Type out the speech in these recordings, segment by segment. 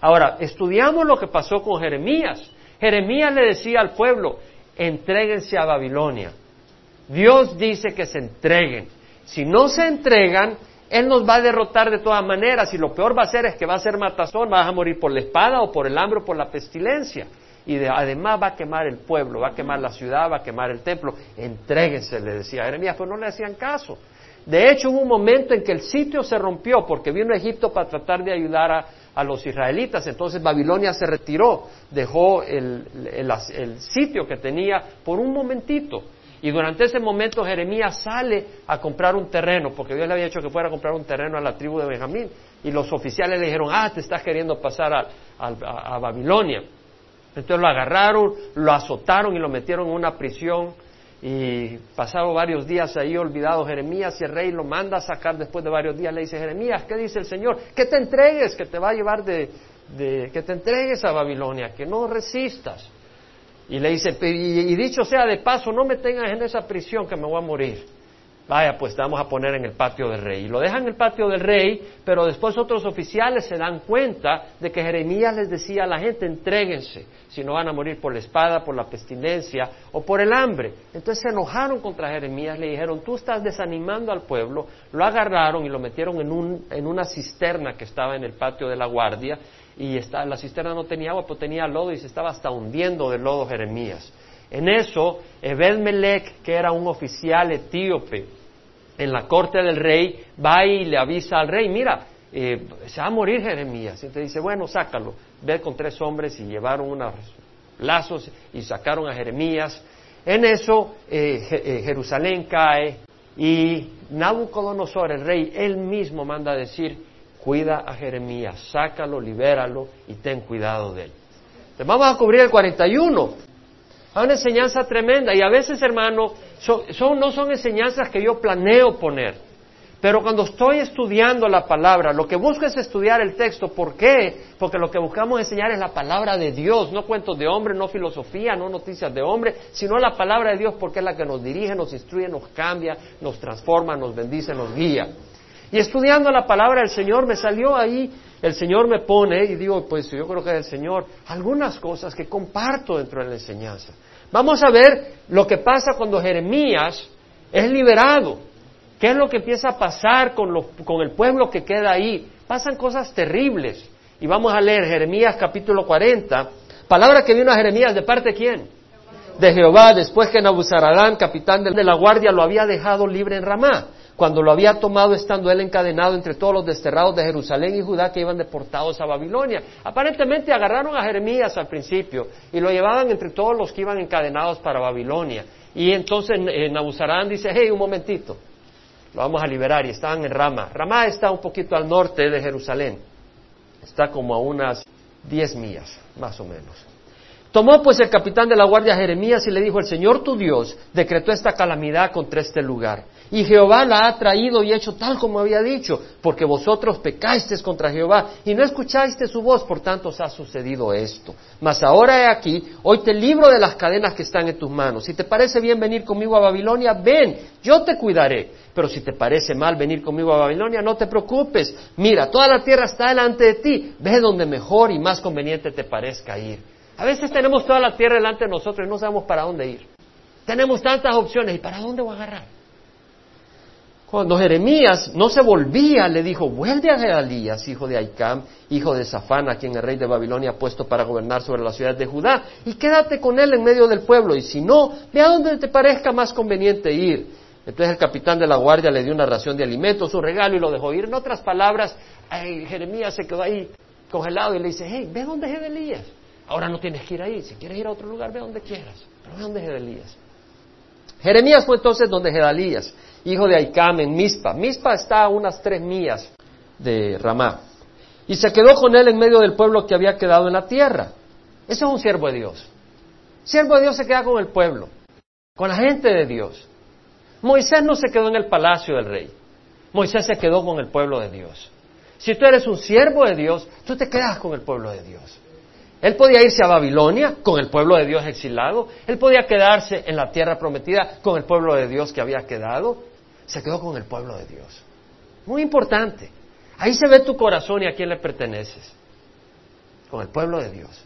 Ahora, estudiamos lo que pasó con Jeremías. Jeremías le decía al pueblo, entréguense a Babilonia. Dios dice que se entreguen. Si no se entregan, Él nos va a derrotar de todas maneras y lo peor va a ser es que va a ser matazón, vas a morir por la espada o por el hambre o por la pestilencia. Y además va a quemar el pueblo, va a quemar la ciudad, va a quemar el templo. Entréguense, le decía Jeremías, pero no le hacían caso. De hecho, hubo un momento en que el sitio se rompió porque vino Egipto para tratar de ayudar a, a los israelitas. Entonces Babilonia se retiró, dejó el, sitio que tenía por un momentito. Y durante ese momento Jeremías sale a comprar un terreno, porque Dios le había dicho que fuera a comprar un terreno a la tribu de Benjamín. Y los oficiales le dijeron, ah, te estás queriendo pasar a Babilonia. Entonces lo agarraron, lo azotaron y lo metieron en una prisión y pasado varios días ahí olvidado Jeremías y el rey lo manda a sacar después de varios días. Le dice, Jeremías, ¿qué dice el Señor? Que te entregues, que te va a llevar de, que te entregues a Babilonia, que no resistas. Y le dice, y dicho sea de paso, no me tengas en esa prisión que me voy a morir. Vaya, pues vamos a poner en el patio del rey. Y lo dejan en el patio del rey, pero después otros oficiales se dan cuenta de que Jeremías les decía a la gente, entréguense, si no van a morir por la espada, por la pestilencia o por el hambre. Entonces se enojaron contra Jeremías, le dijeron, tú estás desanimando al pueblo, lo agarraron y lo metieron en, un, en una cisterna que estaba en el patio de la guardia, y la cisterna no tenía agua, pero tenía lodo y se estaba hasta hundiendo de lodo Jeremías. En eso, Ebed Melech, que era un oficial etíope en la corte del rey, va y le avisa al rey, mira, eh, se va a morir Jeremías. Y te dice, bueno, sácalo. Ve con tres hombres y llevaron unos lazos y sacaron a Jeremías. En eso, eh, eh, Jerusalén cae y Nabucodonosor, el rey, él mismo manda a decir, cuida a Jeremías, sácalo, libéralo y ten cuidado de él. Entonces vamos a cubrir el 41. Hay una enseñanza tremenda y a veces, hermano, son, no son enseñanzas que yo planeo poner. Pero cuando estoy estudiando la palabra, lo que busco es estudiar el texto. ¿Por qué? Porque lo que buscamos enseñar es la palabra de Dios, no cuentos de hombre, no filosofía, no noticias de hombre, sino la palabra de Dios porque es la que nos dirige, nos instruye, nos cambia, nos transforma, nos bendice, nos guía. Y estudiando la palabra del Señor me salió ahí, el Señor me pone y digo, pues yo creo que es el Señor, algunas cosas que comparto dentro de la enseñanza. Vamos a ver lo que pasa cuando Jeremías es liberado. ¿Qué es lo que empieza a pasar con, con el pueblo que queda ahí? Pasan cosas terribles. Y vamos a leer Jeremías capítulo 40. Palabra que vino a Jeremías de parte de quién? De Jehová, después que Nabuzaradán, capitán de la guardia, lo había dejado libre en Ramá cuando lo había tomado estando él encadenado entre todos los desterrados de Jerusalén y Judá que iban deportados a Babilonia. Aparentemente agarraron a Jeremías al principio y lo llevaban entre todos los que iban encadenados para Babilonia. Y entonces eh, Nabuzarán dice, hey, un momentito, lo vamos a liberar y estaban en Rama. Rama está un poquito al norte de Jerusalén, está como a unas diez millas, más o menos. Tomó pues el capitán de la guardia Jeremías y le dijo, el Señor tu Dios decretó esta calamidad contra este lugar y Jehová la ha traído y hecho tal como había dicho, porque vosotros pecasteis contra Jehová y no escuchaste su voz, por tanto os ha sucedido esto. Mas ahora he aquí, hoy te libro de las cadenas que están en tus manos. Si te parece bien venir conmigo a Babilonia, ven, yo te cuidaré. Pero si te parece mal venir conmigo a Babilonia, no te preocupes. Mira, toda la tierra está delante de ti. Ve donde mejor y más conveniente te parezca ir. A veces tenemos toda la tierra delante de nosotros y no sabemos para dónde ir. Tenemos tantas opciones y para dónde voy a agarrar. Cuando Jeremías no se volvía, le dijo, vuelve a Gedalías, hijo de Aicam, hijo de Safán, a quien el rey de Babilonia ha puesto para gobernar sobre la ciudad de Judá, y quédate con él en medio del pueblo, y si no, ve a donde te parezca más conveniente ir. Entonces el capitán de la guardia le dio una ración de alimentos, un regalo, y lo dejó ir. En otras palabras, Jeremías se quedó ahí congelado y le dice, hey, ve donde es Gedalías. Ahora no tienes que ir ahí, si quieres ir a otro lugar, ve donde quieras, pero ve donde Gedalías. Jeremías fue entonces donde Gedalías hijo de Aicam, en Mispa. Mispa está a unas tres millas de Ramá. Y se quedó con él en medio del pueblo que había quedado en la tierra. Ese es un siervo de Dios. Siervo de Dios se queda con el pueblo, con la gente de Dios. Moisés no se quedó en el palacio del rey. Moisés se quedó con el pueblo de Dios. Si tú eres un siervo de Dios, tú te quedas con el pueblo de Dios. Él podía irse a Babilonia con el pueblo de Dios exilado. Él podía quedarse en la tierra prometida con el pueblo de Dios que había quedado se quedó con el pueblo de Dios. Muy importante. Ahí se ve tu corazón y a quién le perteneces. con el pueblo de Dios.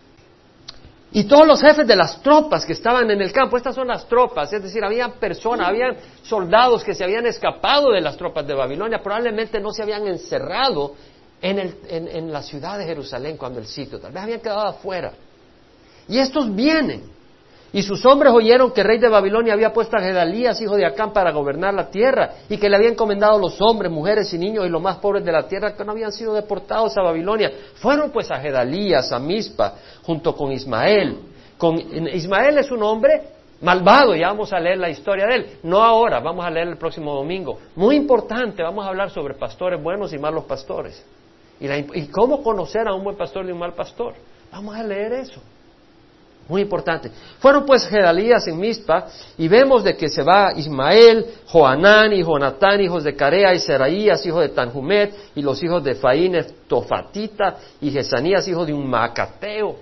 Y todos los jefes de las tropas que estaban en el campo, estas son las tropas, es decir, había personas, había soldados que se habían escapado de las tropas de Babilonia, probablemente no se habían encerrado en, el, en la ciudad de Jerusalén cuando el sitio, tal vez habían quedado afuera. Y estos vienen y sus hombres oyeron que el rey de Babilonia había puesto a Gedalías, hijo de Acán, para gobernar la tierra, y que le había encomendado los hombres, mujeres y niños y los más pobres de la tierra que no habían sido deportados a Babilonia. Fueron pues a Gedalías, a Mispa, junto con Ismael. Con, Ismael es un hombre malvado, ya vamos a leer la historia de él. No ahora, vamos a leer el próximo domingo. Muy importante, vamos a hablar sobre pastores buenos y malos pastores. Y, y cómo conocer a un buen pastor y un mal pastor. Vamos a leer eso. Muy importante. Fueron pues Gedalías en Mizpa y vemos de que se va Ismael, Joanán y Jonatán, hijos de Carea, y Seraías, hijo de Tanjumet, y los hijos de Faínez, Tofatita, y Jesanías, hijo de un Macateo,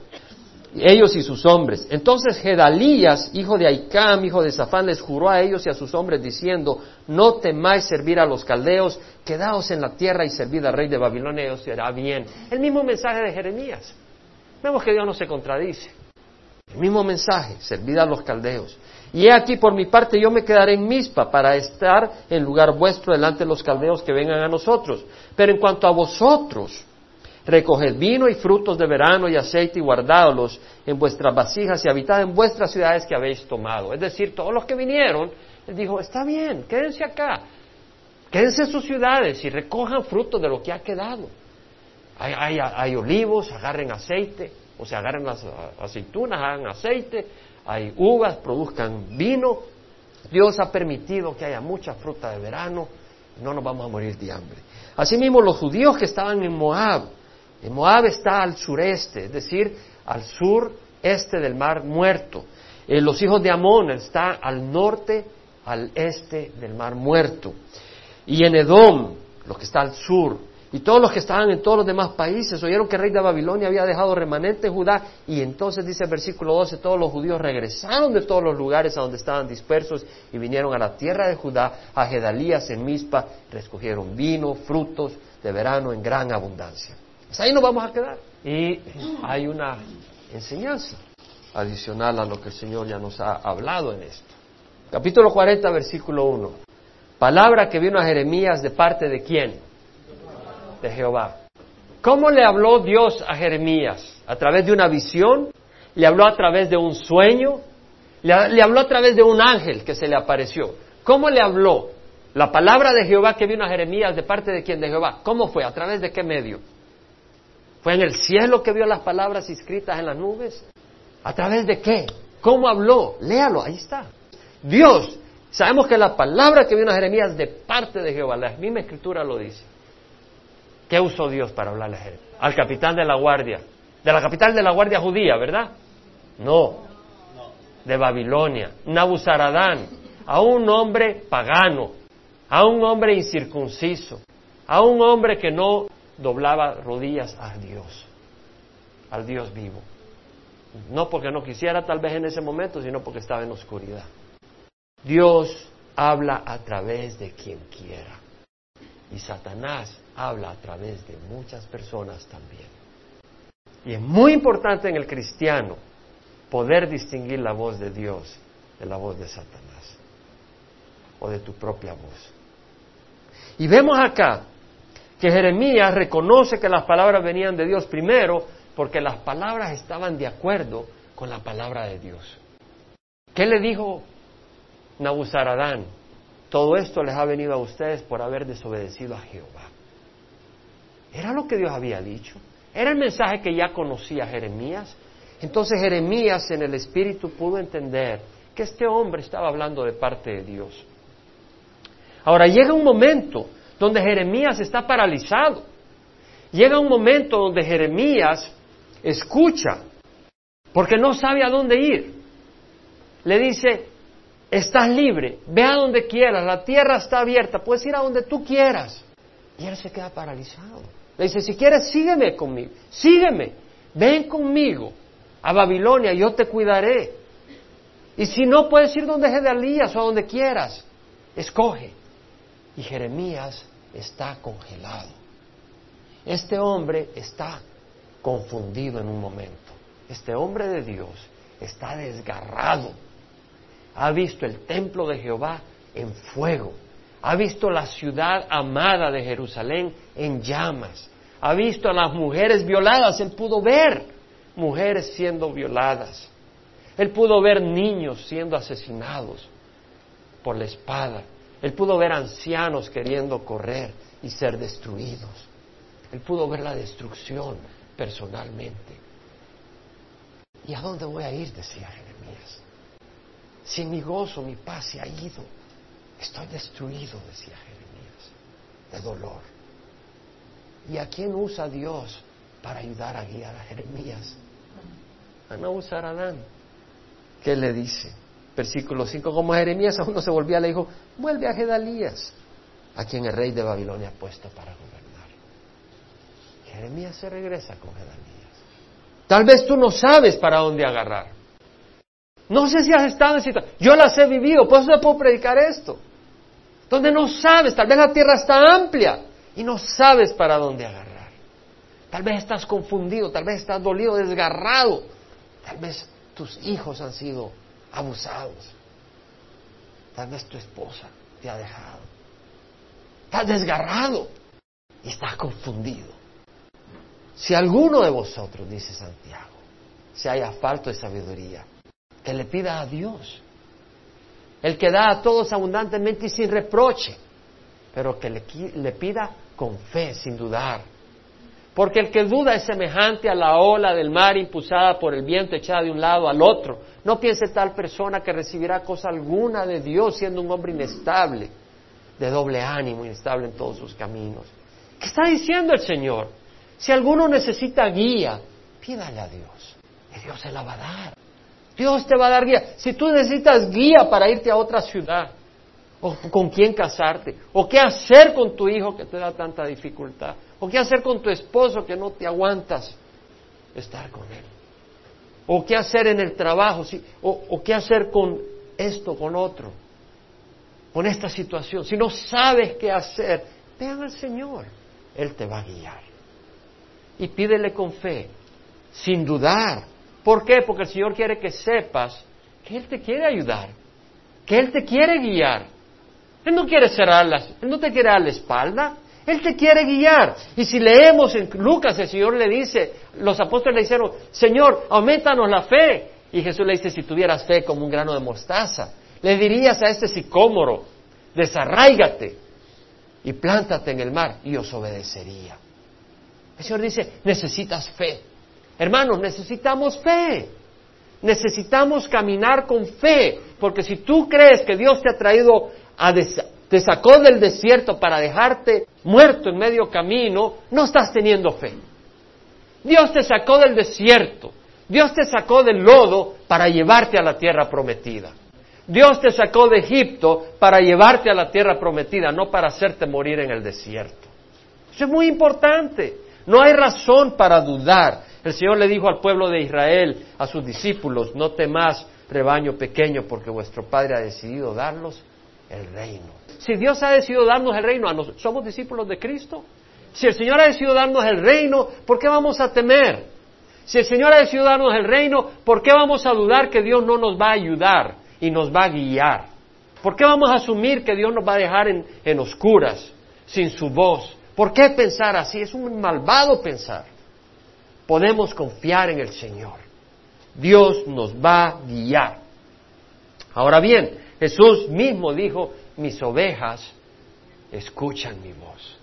ellos y sus hombres. Entonces Gedalías, hijo de Aicam, hijo de Safán, les juró a ellos y a sus hombres diciendo, no temáis servir a los caldeos, quedaos en la tierra y servid al rey de Babilonia, y os será bien. El mismo mensaje de Jeremías. Vemos que Dios no se contradice. El mismo mensaje, servid a los caldeos. Y he aquí, por mi parte, yo me quedaré en Mispa para estar en lugar vuestro delante de los caldeos que vengan a nosotros. Pero en cuanto a vosotros, recoged vino y frutos de verano y aceite y guardadlos en vuestras vasijas y habitad en vuestras ciudades que habéis tomado. Es decir, todos los que vinieron, él dijo, está bien, quédense acá, quédense en sus ciudades y recojan frutos de lo que ha quedado. hay olivos, agarren aceite, o sea, agarren las aceitunas, hagan aceite, hay uvas, produzcan vino. Dios ha permitido que haya mucha fruta de verano, no nos vamos a morir de hambre. Asimismo, los judíos que estaban en Moab, Moab está al sureste, es decir, al sur este del mar muerto. Eh, los hijos de Amón están al norte, al este del mar muerto. Y en Edom, lo que está al sur, y todos los que estaban en todos los demás países oyeron que el rey de Babilonia había dejado remanente en Judá. Y entonces dice el versículo 12, todos los judíos regresaron de todos los lugares a donde estaban dispersos y vinieron a la tierra de Judá, a Gedalías en Mizpa, recogieron vino, frutos de verano en gran abundancia. Pues ahí nos vamos a quedar. Y hay una enseñanza adicional a lo que el Señor ya nos ha hablado en esto. Capítulo 40, versículo 1. Palabra que vino a Jeremías de parte de quién? de Jehová. ¿Cómo le habló Dios a Jeremías? ¿A través de una visión? ¿Le habló a través de un sueño? ¿Le, habló a través de un ángel que se le apareció? ¿Cómo le habló? La palabra de Jehová que vino a Jeremías de parte de quién? De Jehová. ¿Cómo fue? ¿A través de qué medio? ¿Fue en el cielo que vio las palabras escritas en las nubes? ¿A través de qué? ¿Cómo habló? Léalo, ahí está. Dios, sabemos que la palabra que vino a Jeremías de parte de Jehová, la misma escritura lo dice. ¿Qué usó Dios para hablarle a él? Al capitán de la guardia. De la capital de la guardia judía, ¿verdad? No. De Babilonia. Nabuzaradán. A un hombre pagano. A un hombre incircunciso. A un hombre que no doblaba rodillas a Dios. Al Dios vivo. No porque no quisiera tal vez en ese momento, sino porque estaba en oscuridad. Dios habla a través de quien quiera. Y Satanás habla a través de muchas personas también. Y es muy importante en el cristiano poder distinguir la voz de Dios de la voz de Satanás o de tu propia voz. Y vemos acá que Jeremías reconoce que las palabras venían de Dios primero porque las palabras estaban de acuerdo con la palabra de Dios. ¿Qué le dijo Nabuzaradán? Todo esto les ha venido a ustedes por haber desobedecido a Jehová. Era lo que Dios había dicho. Era el mensaje que ya conocía Jeremías. Entonces Jeremías en el Espíritu pudo entender que este hombre estaba hablando de parte de Dios. Ahora llega un momento donde Jeremías está paralizado. Llega un momento donde Jeremías escucha porque no sabe a dónde ir. Le dice, estás libre, ve a donde quieras, la tierra está abierta, puedes ir a donde tú quieras. Y él se queda paralizado. Le dice, si quieres, sígueme conmigo, sígueme, ven conmigo a Babilonia, yo te cuidaré. Y si no, puedes ir donde Gedalías o a donde quieras, escoge. Y Jeremías está congelado. Este hombre está confundido en un momento. Este hombre de Dios está desgarrado. Ha visto el templo de Jehová en fuego. Ha visto la ciudad amada de Jerusalén en llamas. Ha visto a las mujeres violadas. Él pudo ver mujeres siendo violadas. Él pudo ver niños siendo asesinados por la espada. Él pudo ver ancianos queriendo correr y ser destruidos. Él pudo ver la destrucción personalmente. ¿Y a dónde voy a ir? decía Jeremías. Si mi gozo, mi paz se ha ido, estoy destruido, decía Jeremías, de dolor. ¿Y a quién usa Dios para ayudar a guiar a Jeremías? A no usar a Adán. ¿Qué le dice? Versículo 5, como Jeremías aún no se volvía, le dijo, vuelve a Gedalías, a quien el rey de Babilonia ha puesto para gobernar. Jeremías se regresa con Gedalías. Tal vez tú no sabes para dónde agarrar. No sé si has estado en situación. Yo las he vivido, por eso te puedo predicar esto. Donde no sabes, tal vez la tierra está amplia y no sabes para dónde agarrar. Tal vez estás confundido, tal vez estás dolido, desgarrado. Tal vez tus hijos han sido abusados. Tal vez tu esposa te ha dejado. Estás desgarrado y estás confundido. Si alguno de vosotros, dice Santiago, se haya falto de sabiduría, que le pida a Dios, el que da a todos abundantemente y sin reproche, pero que le, le pida con fe, sin dudar. Porque el que duda es semejante a la ola del mar impulsada por el viento echada de un lado al otro. No piense tal persona que recibirá cosa alguna de Dios siendo un hombre inestable, de doble ánimo, inestable en todos sus caminos. ¿Qué está diciendo el Señor? Si alguno necesita guía, pídale a Dios. Y Dios se la va a dar. Dios te va a dar guía. Si tú necesitas guía para irte a otra ciudad, o con quién casarte, o qué hacer con tu hijo que te da tanta dificultad, o qué hacer con tu esposo que no te aguantas estar con él, o qué hacer en el trabajo, o, o qué hacer con esto, con otro, con esta situación. Si no sabes qué hacer, vean al Señor, Él te va a guiar y pídele con fe, sin dudar. ¿Por qué? Porque el Señor quiere que sepas que Él te quiere ayudar, que Él te quiere guiar. Él no quiere cerrar las, Él no te quiere dar la espalda, Él te quiere guiar. Y si leemos en Lucas, el Señor le dice, los apóstoles le dijeron, Señor, aumentanos la fe. Y Jesús le dice, si tuvieras fe como un grano de mostaza, le dirías a este sicómoro, desarráigate y plántate en el mar y os obedecería. El Señor dice, necesitas fe. Hermanos, necesitamos fe. Necesitamos caminar con fe, porque si tú crees que Dios te ha traído a te sacó del desierto para dejarte muerto en medio camino, no estás teniendo fe. Dios te sacó del desierto, Dios te sacó del lodo para llevarte a la tierra prometida. Dios te sacó de Egipto para llevarte a la tierra prometida, no para hacerte morir en el desierto. Eso es muy importante. No hay razón para dudar. El Señor le dijo al pueblo de Israel, a sus discípulos, no temas rebaño pequeño, porque vuestro Padre ha decidido darlos el reino. Si Dios ha decidido darnos el reino, ¿somos discípulos de Cristo? Si el Señor ha decidido darnos el reino, ¿por qué vamos a temer? Si el Señor ha decidido darnos el reino, ¿por qué vamos a dudar que Dios no nos va a ayudar y nos va a guiar? ¿Por qué vamos a asumir que Dios nos va a dejar en, en oscuras, sin su voz, ¿Por qué pensar así? Es un malvado pensar. Podemos confiar en el Señor. Dios nos va a guiar. Ahora bien, Jesús mismo dijo, mis ovejas escuchan mi voz.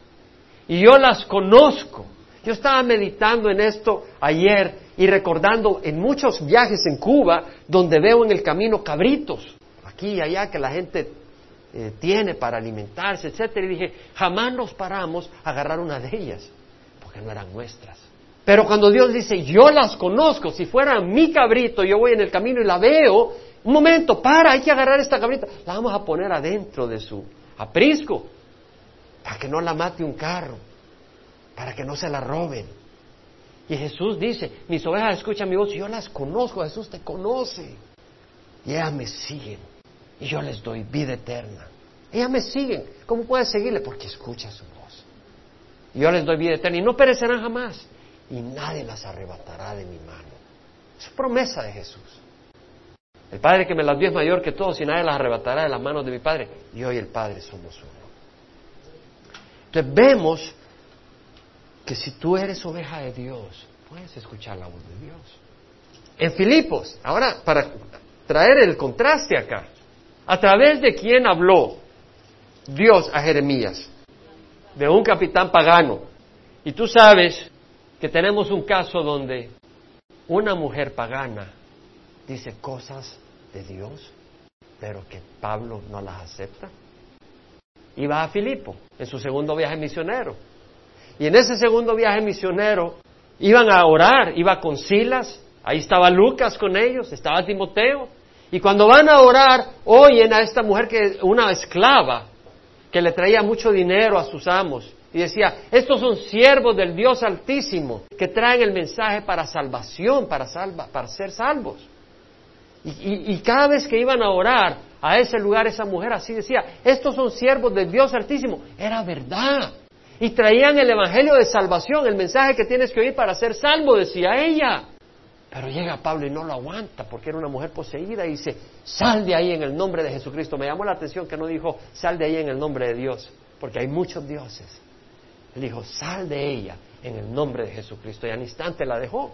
Y yo las conozco. Yo estaba meditando en esto ayer y recordando en muchos viajes en Cuba donde veo en el camino cabritos, aquí y allá que la gente eh, tiene para alimentarse, etcétera. Y dije, jamás nos paramos a agarrar una de ellas, porque no eran nuestras. Pero cuando Dios dice, yo las conozco, si fuera mi cabrito, yo voy en el camino y la veo, un momento, para, hay que agarrar esta cabrita, la vamos a poner adentro de su aprisco, para que no la mate un carro, para que no se la roben. Y Jesús dice, mis ovejas escuchan mi voz, yo las conozco, Jesús te conoce. Y ellas me siguen y yo les doy vida eterna. Ellas me siguen. ¿Cómo puedes seguirle? Porque escucha su voz. Y yo les doy vida eterna y no perecerán jamás y nadie las arrebatará de mi mano. Es promesa de Jesús. El Padre que me las dio es mayor que todos y nadie las arrebatará de las manos de mi Padre. Y hoy el Padre somos uno. Entonces vemos que si tú eres oveja de Dios, puedes escuchar la voz de Dios. En Filipos, ahora para traer el contraste acá, ¿a través de quién habló Dios a Jeremías? De un capitán pagano. Y tú sabes que tenemos un caso donde una mujer pagana dice cosas de Dios, pero que Pablo no las acepta. Y va a Filipo en su segundo viaje misionero. Y en ese segundo viaje misionero iban a orar, iba con Silas, ahí estaba Lucas con ellos, estaba Timoteo. Y cuando van a orar, oyen a esta mujer que una esclava que le traía mucho dinero a sus amos y decía, estos son siervos del Dios Altísimo que traen el mensaje para salvación, para, salva, para ser salvos. Y, cada vez que iban a orar a ese lugar, esa mujer así decía, estos son siervos del Dios Altísimo. Era verdad. Y traían el Evangelio de salvación, el mensaje que tienes que oír para ser salvo, decía ella. Pero llega Pablo y no lo aguanta porque era una mujer poseída y dice, sal de ahí en el nombre de Jesucristo. Me llamó la atención que no dijo, sal de ahí en el nombre de Dios, porque hay muchos dioses. Él dijo, sal de ella en el nombre de Jesucristo y al instante la dejó.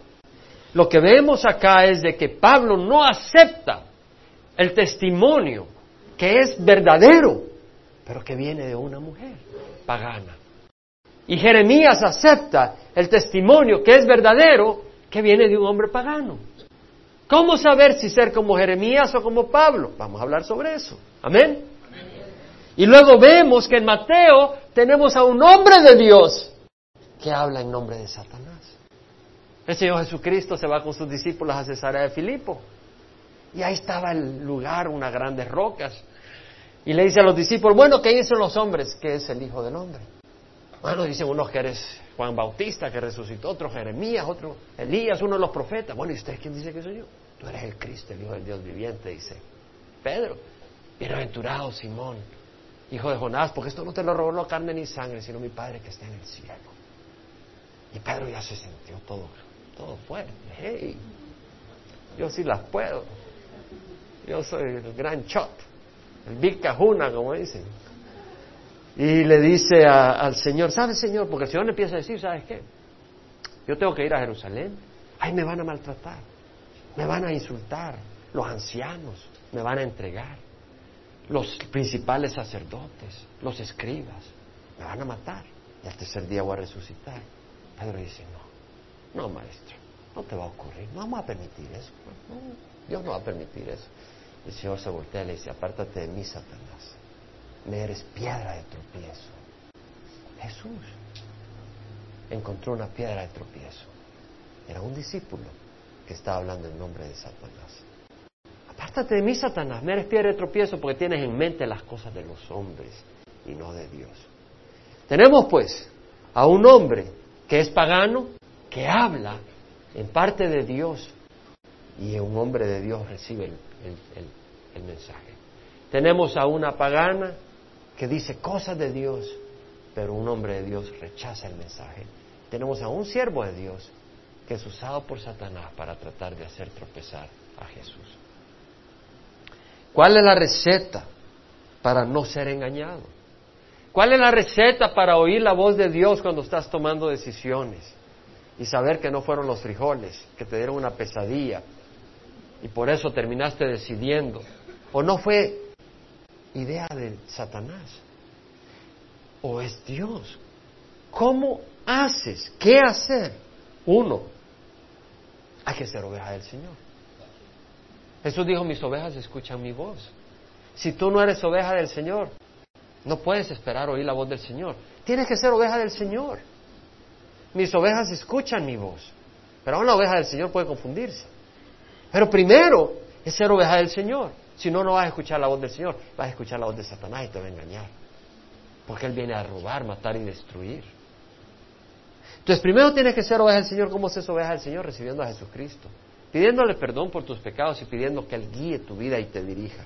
Lo que vemos acá es de que Pablo no acepta el testimonio que es verdadero, pero que viene de una mujer pagana. Y Jeremías acepta el testimonio que es verdadero, que viene de un hombre pagano. ¿Cómo saber si ser como Jeremías o como Pablo? Vamos a hablar sobre eso. Amén. Y luego vemos que en Mateo tenemos a un hombre de Dios que habla en nombre de Satanás. El Señor Jesucristo se va con sus discípulos a Cesarea de Filipo. Y ahí estaba el lugar, unas grandes rocas. Y le dice a los discípulos, bueno, ¿qué dicen los hombres? que es el Hijo del Hombre? Bueno, dicen unos que eres Juan Bautista que resucitó, otro Jeremías, otro Elías, uno de los profetas. Bueno, ¿y usted quién dice que soy yo? Tú eres el Cristo, el Hijo del Dios viviente, dice Pedro. Bienaventurado Simón, hijo de Jonás, porque esto no te lo robó carne ni sangre, sino mi Padre que está en el cielo. Y Pedro ya se sintió todo, todo fuerte. Hey, yo sí las puedo. Yo soy el gran shot, el big cajuna, como dicen. Y le dice al Señor, ¿sabes, Señor? Porque el Señor le empieza a decir, ¿sabes qué? Yo tengo que ir a Jerusalén. Ay, me van a maltratar. Me van a insultar. Los ancianos me van a entregar los principales sacerdotes, los escribas, me van a matar y al tercer día voy a resucitar. Pedro dice, no, no maestro, no te va a ocurrir, no vamos a permitir eso, Dios no va a permitir eso. El Señor se voltea y le dice, apártate de mí, Satanás, me eres piedra de tropiezo. Jesús encontró una piedra de tropiezo. Era un discípulo que estaba hablando en nombre de Satanás. Apártate de mí, Satanás, me eres piedra de tropiezo porque tienes en mente las cosas de los hombres y no de Dios. Tenemos pues a un hombre que es pagano, que habla en parte de Dios y un hombre de Dios recibe el, mensaje. Tenemos a una pagana que dice cosas de Dios, pero un hombre de Dios rechaza el mensaje. Tenemos a un siervo de Dios que es usado por Satanás para tratar de hacer tropezar a Jesús. ¿Cuál es la receta para no ser engañado? ¿Cuál es la receta para oír la voz de Dios cuando estás tomando decisiones y saber que no fueron los frijoles, que te dieron una pesadilla y por eso terminaste decidiendo? ¿O no fue idea de Satanás? ¿O es Dios? ¿Cómo haces? ¿Qué hacer? Uno, hay que ser oveja del Señor. Jesús dijo, mis ovejas escuchan mi voz. Si tú no eres oveja del Señor, no puedes esperar oír la voz del Señor. Tienes que ser oveja del Señor. Mis ovejas escuchan mi voz. Pero la oveja del Señor puede confundirse. Pero primero es ser oveja del Señor. Si no, no vas a escuchar la voz del Señor. Vas a escuchar la voz de Satanás y te va a engañar. Porque Él viene a robar, matar y destruir. Entonces, primero tienes que ser oveja del Señor. ¿Cómo es oveja del Señor? Recibiendo a Jesucristo pidiéndole perdón por tus pecados y pidiendo que Él guíe tu vida y te dirija.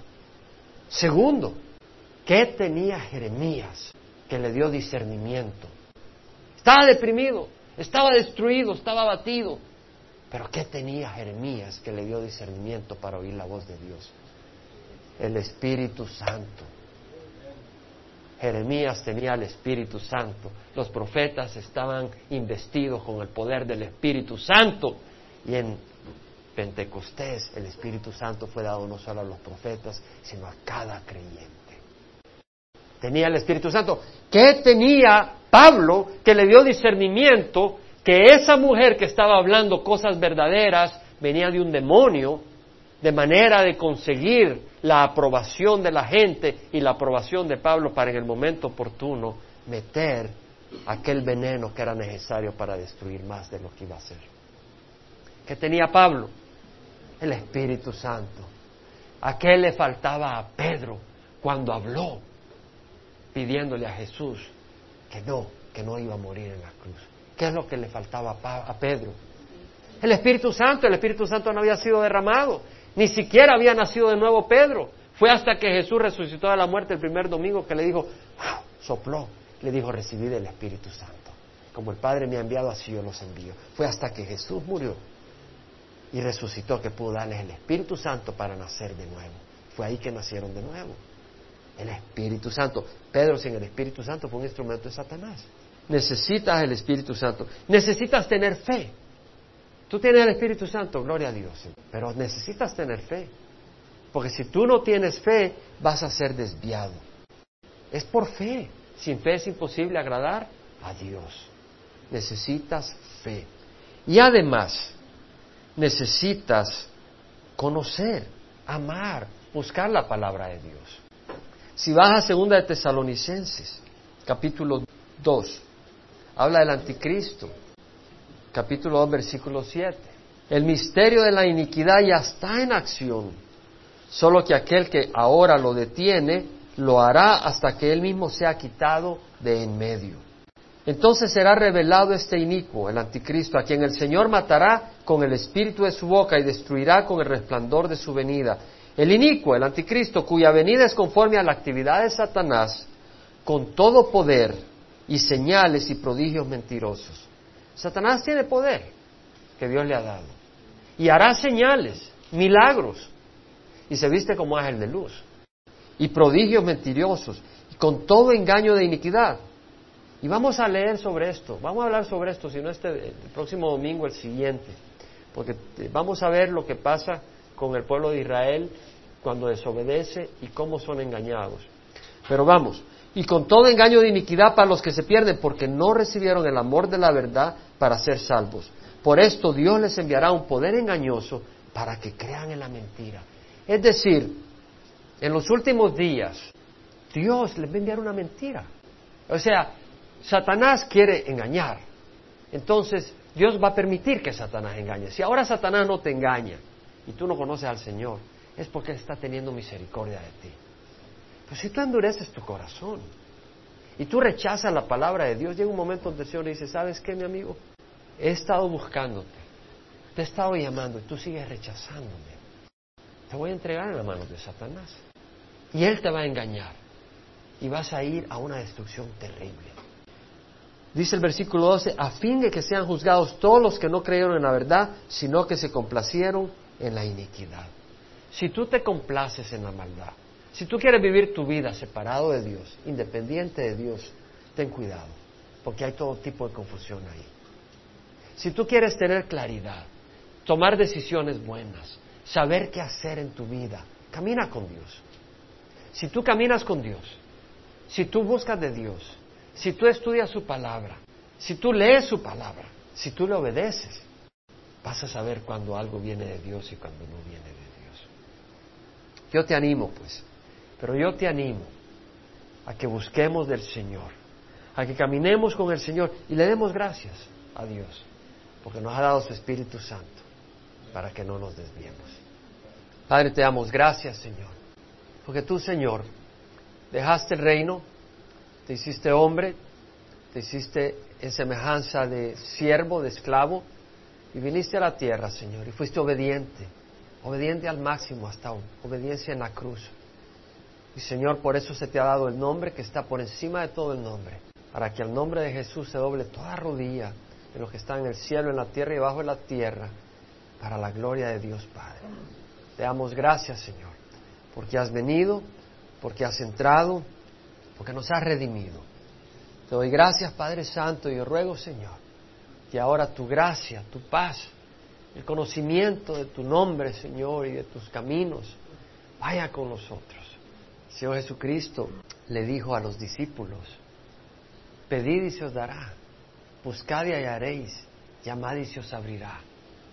Segundo, ¿qué tenía Jeremías que le dio discernimiento? Estaba deprimido, estaba destruido, estaba abatido. Pero ¿qué tenía Jeremías que le dio discernimiento para oír la voz de Dios? El Espíritu Santo. Jeremías tenía el Espíritu Santo. Los profetas estaban investidos con el poder del Espíritu Santo. Y en Pentecostés el Espíritu Santo fue dado no solo a los profetas, sino a cada creyente. Tenía el Espíritu Santo. ¿Qué tenía Pablo que le dio discernimiento que esa mujer que estaba hablando cosas verdaderas venía de un demonio, de manera de conseguir la aprobación de la gente y la aprobación de Pablo para en el momento oportuno meter aquel veneno que era necesario para destruir más de lo que iba a hacer. ¿Qué tenía Pablo? El Espíritu Santo. ¿A qué le faltaba a Pedro cuando habló pidiéndole a Jesús que no, que no iba a morir en la cruz? ¿Qué es lo que le faltaba a Pedro? El Espíritu Santo, el Espíritu Santo no había sido derramado, ni siquiera había nacido de nuevo Pedro. Fue hasta que Jesús resucitó de la muerte el primer domingo que le dijo, sopló, le dijo, recibid el Espíritu Santo. Como el Padre me ha enviado, así yo los envío. Fue hasta que Jesús murió y resucitó que pudo darles el Espíritu Santo para nacer de nuevo. Fue ahí que nacieron de nuevo. El Espíritu Santo. Pedro sin el Espíritu Santo fue un instrumento de Satanás. Necesitas el Espíritu Santo. Necesitas tener fe. Tú tienes el Espíritu Santo, gloria a Dios. Pero necesitas tener fe. Porque si tú no tienes fe, vas a ser desviado. Es por fe. Sin fe es imposible agradar a Dios. Necesitas fe. Y además, necesitas conocer, amar, buscar la palabra de Dios. Si vas a segunda de Tesalonicenses, capítulo 2, habla del anticristo, capítulo 2, versículo 7. El misterio de la iniquidad ya está en acción, solo que aquel que ahora lo detiene lo hará hasta que él mismo sea quitado de en medio. Entonces será revelado este inicuo, el anticristo, a quien el Señor matará con el espíritu de su boca y destruirá con el resplandor de su venida. El inicuo, el anticristo, cuya venida es conforme a la actividad de Satanás, con todo poder y señales y prodigios mentirosos. Satanás tiene poder que Dios le ha dado. Y hará señales, milagros. Y se viste como ángel de luz. Y prodigios mentirosos. Y con todo engaño de iniquidad. Y vamos a leer sobre esto, vamos a hablar sobre esto, si no este el próximo domingo, el siguiente, porque vamos a ver lo que pasa con el pueblo de Israel cuando desobedece y cómo son engañados. Pero vamos, y con todo engaño de iniquidad para los que se pierden, porque no recibieron el amor de la verdad para ser salvos. Por esto Dios les enviará un poder engañoso para que crean en la mentira. Es decir, en los últimos días, Dios les va a enviar una mentira. O sea, Satanás quiere engañar. Entonces, Dios va a permitir que Satanás engañe. Si ahora Satanás no te engaña y tú no conoces al Señor, es porque Él está teniendo misericordia de ti. Pero si tú endureces tu corazón y tú rechazas la palabra de Dios, llega un momento donde el Señor dice, ¿sabes qué, mi amigo? He estado buscándote, te he estado llamando y tú sigues rechazándome. Te voy a entregar en las manos de Satanás. Y Él te va a engañar y vas a ir a una destrucción terrible. Dice el versículo 12, a fin de que sean juzgados todos los que no creyeron en la verdad, sino que se complacieron en la iniquidad. Si tú te complaces en la maldad, si tú quieres vivir tu vida separado de Dios, independiente de Dios, ten cuidado, porque hay todo tipo de confusión ahí. Si tú quieres tener claridad, tomar decisiones buenas, saber qué hacer en tu vida, camina con Dios. Si tú caminas con Dios, si tú buscas de Dios, si tú estudias su palabra, si tú lees su palabra, si tú le obedeces, vas a saber cuando algo viene de Dios y cuando no viene de Dios. Yo te animo, pues, pero yo te animo a que busquemos del Señor, a que caminemos con el Señor y le demos gracias a Dios, porque nos ha dado su Espíritu Santo para que no nos desviemos. Padre, te damos gracias, Señor, porque tú, Señor, dejaste el reino te hiciste hombre, te hiciste en semejanza de siervo, de esclavo, y viniste a la tierra, Señor, y fuiste obediente, obediente al máximo hasta obediencia en la cruz. Y Señor, por eso se te ha dado el nombre que está por encima de todo el nombre, para que al nombre de Jesús se doble toda rodilla de los que están en el cielo, en la tierra y bajo la tierra, para la gloria de Dios Padre. Te damos gracias, Señor, porque has venido, porque has entrado, porque nos has redimido. Te doy gracias, Padre Santo, y ruego, Señor, que ahora tu gracia, tu paz, el conocimiento de tu nombre, Señor, y de tus caminos, vaya con nosotros. Señor Jesucristo le dijo a los discípulos, pedid y se os dará, buscad y hallaréis, llamad y se os abrirá,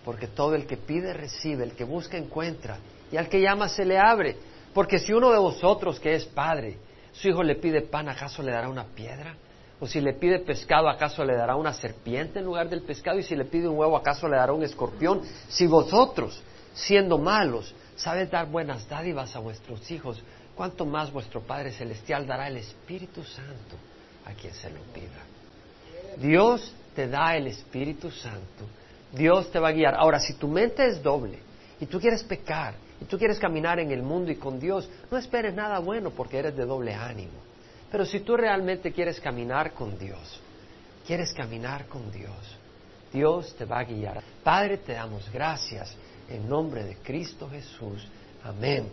porque todo el que pide recibe, el que busca encuentra, y al que llama se le abre, porque si uno de vosotros que es padre, su hijo le pide pan, ¿acaso le dará una piedra? O si le pide pescado, ¿acaso le dará una serpiente en lugar del pescado? Y si le pide un huevo, ¿acaso le dará un escorpión? Si vosotros, siendo malos, sabéis dar buenas dádivas a vuestros hijos, ¿cuánto más vuestro Padre Celestial dará el Espíritu Santo a quien se lo pida? Dios te da el Espíritu Santo. Dios te va a guiar. Ahora, si tu mente es doble y tú quieres pecar y tú quieres caminar en el mundo y con Dios, no esperes nada bueno porque eres de doble ánimo. Pero si tú realmente quieres caminar con Dios, quieres caminar con Dios, Dios te va a guiar. Padre, te damos gracias en nombre de Cristo Jesús. Amén.